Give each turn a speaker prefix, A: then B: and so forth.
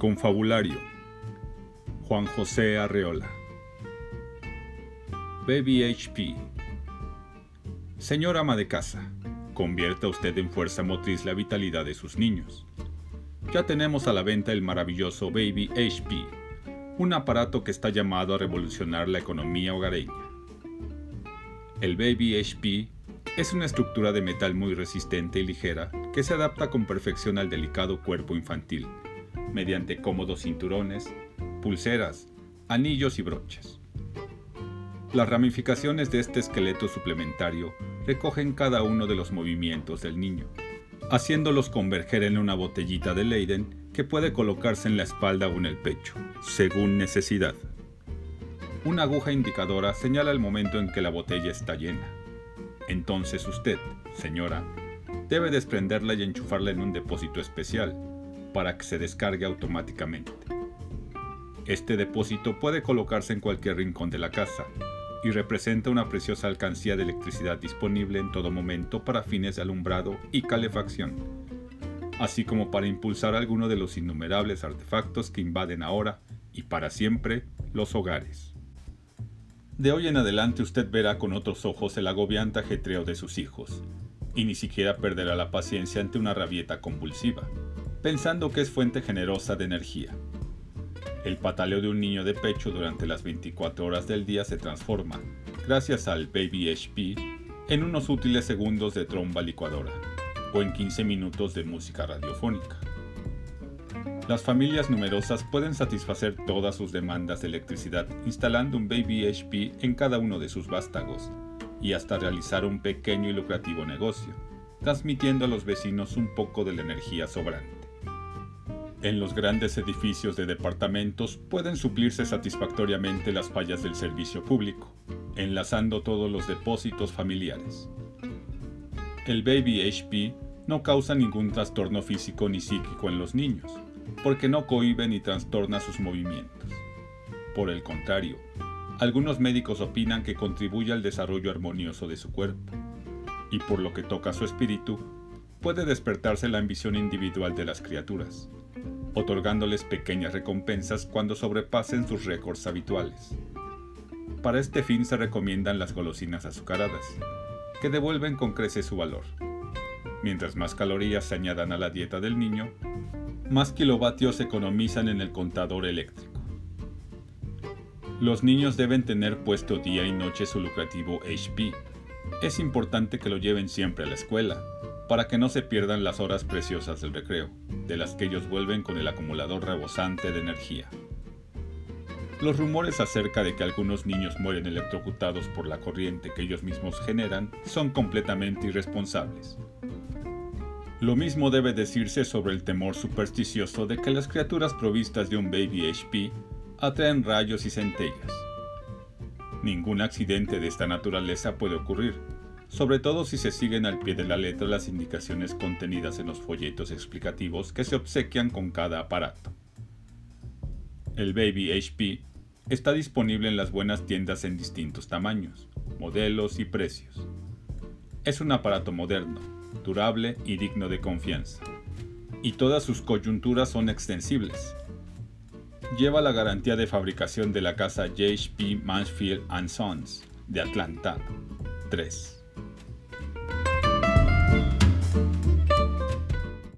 A: Confabulario Juan José Arreola Baby HP Señor ama de casa, convierta usted en fuerza motriz la vitalidad de sus niños. Ya tenemos a la venta el maravilloso Baby HP, un aparato que está llamado a revolucionar la economía hogareña. El Baby HP es una estructura de metal muy resistente y ligera que se adapta con perfección al delicado cuerpo infantil mediante cómodos cinturones, pulseras, anillos y broches. Las ramificaciones de este esqueleto suplementario recogen cada uno de los movimientos del niño, haciéndolos converger en una botellita de Leiden que puede colocarse en la espalda o en el pecho, según necesidad. Una aguja indicadora señala el momento en que la botella está llena. Entonces usted, señora, debe desprenderla y enchufarla en un depósito especial, para que se descargue automáticamente. Este depósito puede colocarse en cualquier rincón de la casa y representa una preciosa alcancía de electricidad disponible en todo momento para fines de alumbrado y calefacción, así como para impulsar alguno de los innumerables artefactos que invaden ahora y para siempre los hogares. De hoy en adelante usted verá con otros ojos el agobiante ajetreo de sus hijos, y ni siquiera perderá la paciencia ante una rabieta convulsiva pensando que es fuente generosa de energía. El pataleo de un niño de pecho durante las 24 horas del día se transforma, gracias al Baby HP, en unos útiles segundos de tromba licuadora o en 15 minutos de música radiofónica. Las familias numerosas pueden satisfacer todas sus demandas de electricidad instalando un Baby HP en cada uno de sus vástagos y hasta realizar un pequeño y lucrativo negocio, transmitiendo a los vecinos un poco de la energía sobrante. En los grandes edificios de departamentos pueden suplirse satisfactoriamente las fallas del servicio público, enlazando todos los depósitos familiares. El Baby HP no causa ningún trastorno físico ni psíquico en los niños, porque no cohibe ni trastorna sus movimientos. Por el contrario, algunos médicos opinan que contribuye al desarrollo armonioso de su cuerpo, y por lo que toca a su espíritu, puede despertarse la ambición individual de las criaturas otorgándoles pequeñas recompensas cuando sobrepasen sus récords habituales. Para este fin se recomiendan las golosinas azucaradas, que devuelven con creces su valor. Mientras más calorías se añadan a la dieta del niño, más kilovatios se economizan en el contador eléctrico. Los niños deben tener puesto día y noche su lucrativo HP. Es importante que lo lleven siempre a la escuela, para que no se pierdan las horas preciosas del recreo, de las que ellos vuelven con el acumulador rebosante de energía. Los rumores acerca de que algunos niños mueren electrocutados por la corriente que ellos mismos generan son completamente irresponsables. Lo mismo debe decirse sobre el temor supersticioso de que las criaturas provistas de un baby HP atraen rayos y centellas. Ningún accidente de esta naturaleza puede ocurrir, sobre todo si se siguen al pie de la letra las indicaciones contenidas en los folletos explicativos que se obsequian con cada aparato. El Baby HP está disponible en las buenas tiendas en distintos tamaños, modelos y precios. Es un aparato moderno, durable y digno de confianza. Y todas sus coyunturas son extensibles. Lleva la garantía de fabricación de la casa JHP Mansfield Sons de Atlanta 3.